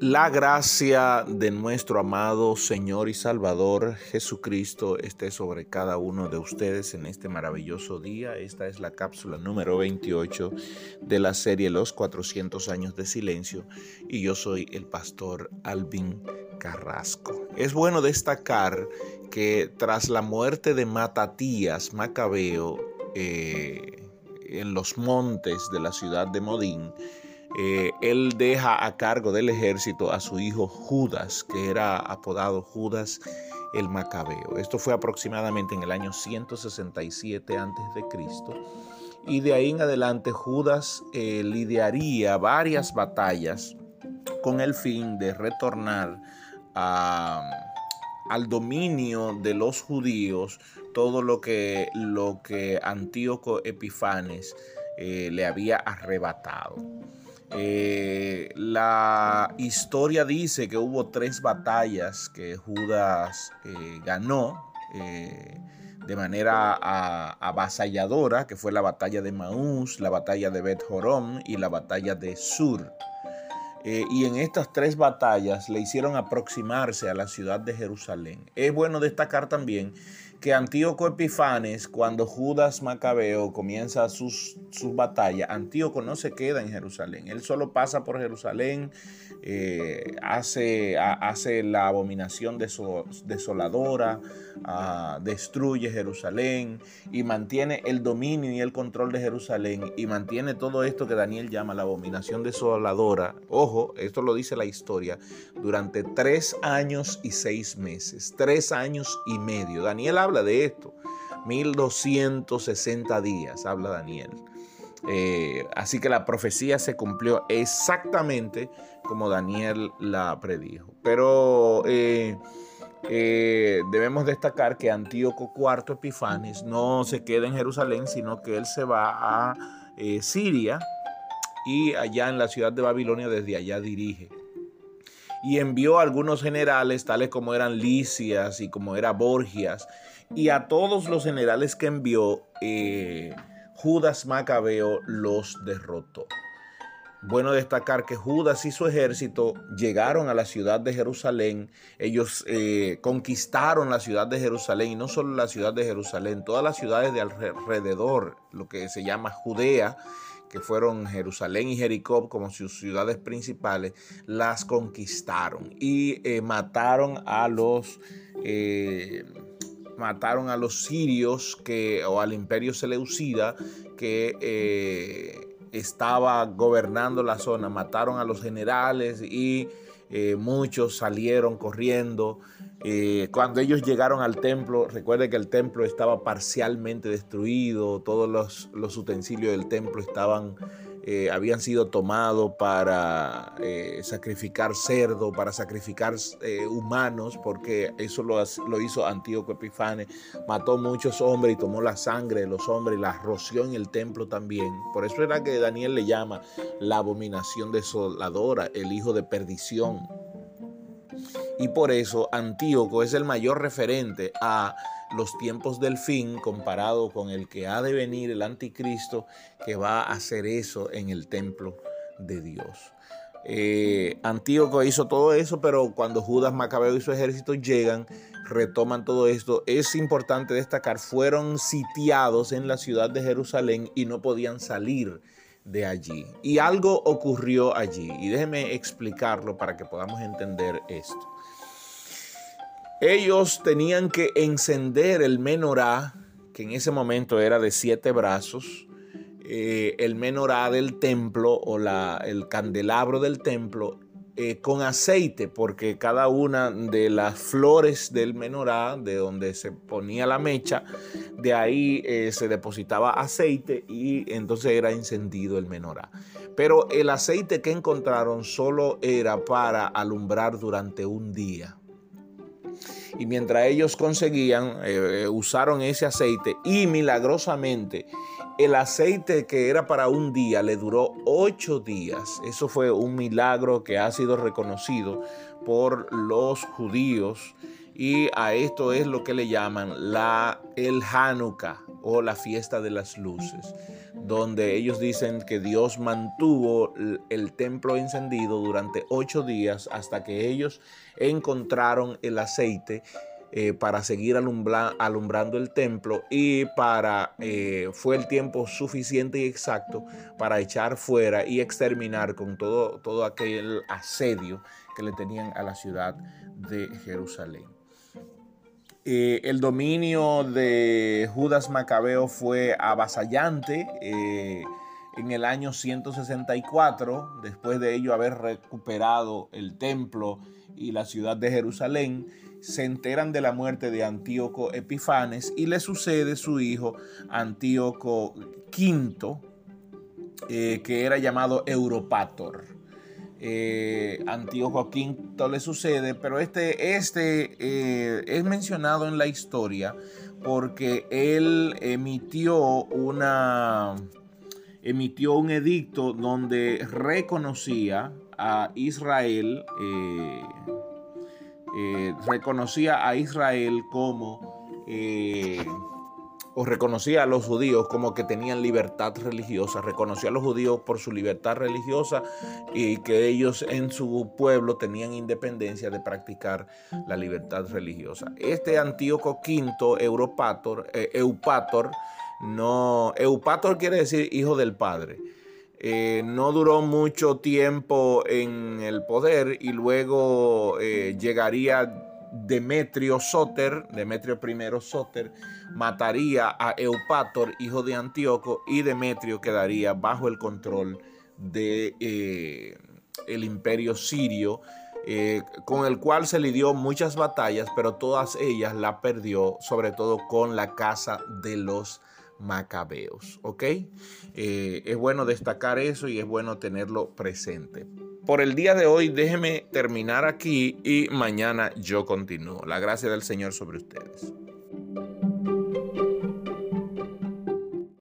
La gracia de nuestro amado Señor y Salvador Jesucristo esté sobre cada uno de ustedes en este maravilloso día. Esta es la cápsula número 28 de la serie Los 400 años de silencio y yo soy el pastor Alvin Carrasco. Es bueno destacar que tras la muerte de Matatías Macabeo eh, en los montes de la ciudad de Modín, eh, él deja a cargo del ejército a su hijo Judas, que era apodado Judas el Macabeo. Esto fue aproximadamente en el año 167 a.C. Y de ahí en adelante Judas eh, lidiaría varias batallas con el fin de retornar al dominio de los judíos todo lo que, Antíoco Epifanes eh, le había arrebatado. Eh, la historia dice que hubo tres batallas que Judas eh, ganó eh, de manera avasalladora, que fue la batalla de Maús, la batalla de Bet Jorom y la batalla de Sur. y en estas tres batallas le hicieron aproximarse a la ciudad de Jerusalén. Es bueno destacar también que Antíoco Epifanes, cuando Judas Macabeo comienza sus, sus batallas, Antíoco no se queda en Jerusalén, él solo pasa por Jerusalén, eh, hace, hace, la abominación desoladora, ah, destruye Jerusalén y mantiene el dominio y el control de Jerusalén y mantiene todo esto que Daniel llama la abominación desoladora. Ojo, esto lo dice la historia, durante tres años y seis meses, tres años y medio. Daniel habla de esto. 1260 días, habla Daniel. Eh, así que la profecía se cumplió exactamente como Daniel la predijo. Pero eh, eh, debemos destacar que Antíoco IV Epifanes no se queda en Jerusalén, sino que él se va a Siria y allá en la ciudad de Babilonia desde allá dirige y envió a algunos generales, tales como eran Licias y como era Borgias, y a todos los generales que envió, eh, Judas Macabeo los derrotó. Bueno destacar que Judas y su ejército llegaron a la ciudad de Jerusalén. Ellos eh, conquistaron la ciudad de Jerusalén y no solo la ciudad de Jerusalén, todas las ciudades de alrededor, lo que se llama Judea, que fueron Jerusalén y Jericó como sus ciudades principales, las conquistaron y eh, mataron a los eh, mataron a los sirios que, o al imperio seleucida que eh, estaba gobernando la zona, mataron a los generales y muchos salieron corriendo. cuando ellos llegaron al templo, recuerde que el templo estaba parcialmente destruido, todos los, los utensilios del templo estaban eh, habían sido tomados para eh, sacrificar cerdo, para sacrificar eh, humanos, porque eso lo, lo, hizo Antíoco Epifanes, mató muchos hombres y tomó la sangre de los hombres y la roció en el templo también. Por eso era que Daniel le llama la abominación desoladora, el hijo de perdición. Y por eso Antíoco es el mayor referente a los tiempos del fin comparado con el que ha de venir el anticristo que va a hacer eso en el templo de Dios. Eh, Antíoco hizo todo eso, pero cuando Judas Macabeo y su ejército llegan, retoman todo esto. Es importante destacar, fueron sitiados en la ciudad de Jerusalén y no podían salir de allí. Y algo ocurrió allí. Y déjeme explicarlo para que podamos entender esto. Ellos tenían que encender el menorá, que en ese momento era de siete brazos, eh, el menorá del templo o el candelabro del templo eh, con aceite, porque cada una de las flores del menorá, de donde se ponía la mecha, de ahí eh, se depositaba aceite y entonces era encendido el menorá. Pero el aceite que encontraron solo era para alumbrar durante un día y mientras ellos conseguían, eh, eh, usaron ese aceite y milagrosamente el aceite que era para un día le duró ocho días. Eso fue un milagro que ha sido reconocido por los judíos Y a esto es lo que le llaman la, el Hanukkah o la fiesta de las luces, donde ellos dicen que Dios mantuvo el templo encendido durante ocho días hasta que ellos encontraron el aceite eh, para seguir alumbrando el templo y para eh, fue el tiempo suficiente y exacto para echar fuera y exterminar con todo, todo aquel asedio que le tenían a la ciudad de Jerusalén. Eh, el dominio de Judas Macabeo fue avasallante en el año 164, después de ello haber recuperado el templo y la ciudad de Jerusalén se enteran de la muerte de Antíoco Epifanes y le sucede su hijo Antíoco V, eh, que era llamado Europator. Eh, Antíoco V le sucede, pero este, este eh, es mencionado en la historia porque él emitió una emitió un edicto donde reconocía a Israel eh, reconocía a Israel como, eh, o reconocía a los judíos como que tenían libertad religiosa, reconocía a los judíos por su libertad religiosa y que ellos en su pueblo tenían independencia de practicar la libertad religiosa. Este Antíoco V, Europator, eh, Eupator, no, Eupator quiere decir hijo del padre. Eh, no duró mucho tiempo en el poder y luego eh, llegaría Demetrio Soter, Demetrio I Soter, mataría a Eupator, hijo de Antíoco, y Demetrio quedaría bajo el control de eh, imperio sirio, con el cual se lidió muchas batallas, pero todas ellas la perdió, sobre todo con la casa de los macabeos. ¿Ok? Eh, es bueno destacar eso y es bueno tenerlo presente. Por el día de hoy, déjeme terminar aquí y mañana yo continúo. La gracia del Señor sobre ustedes.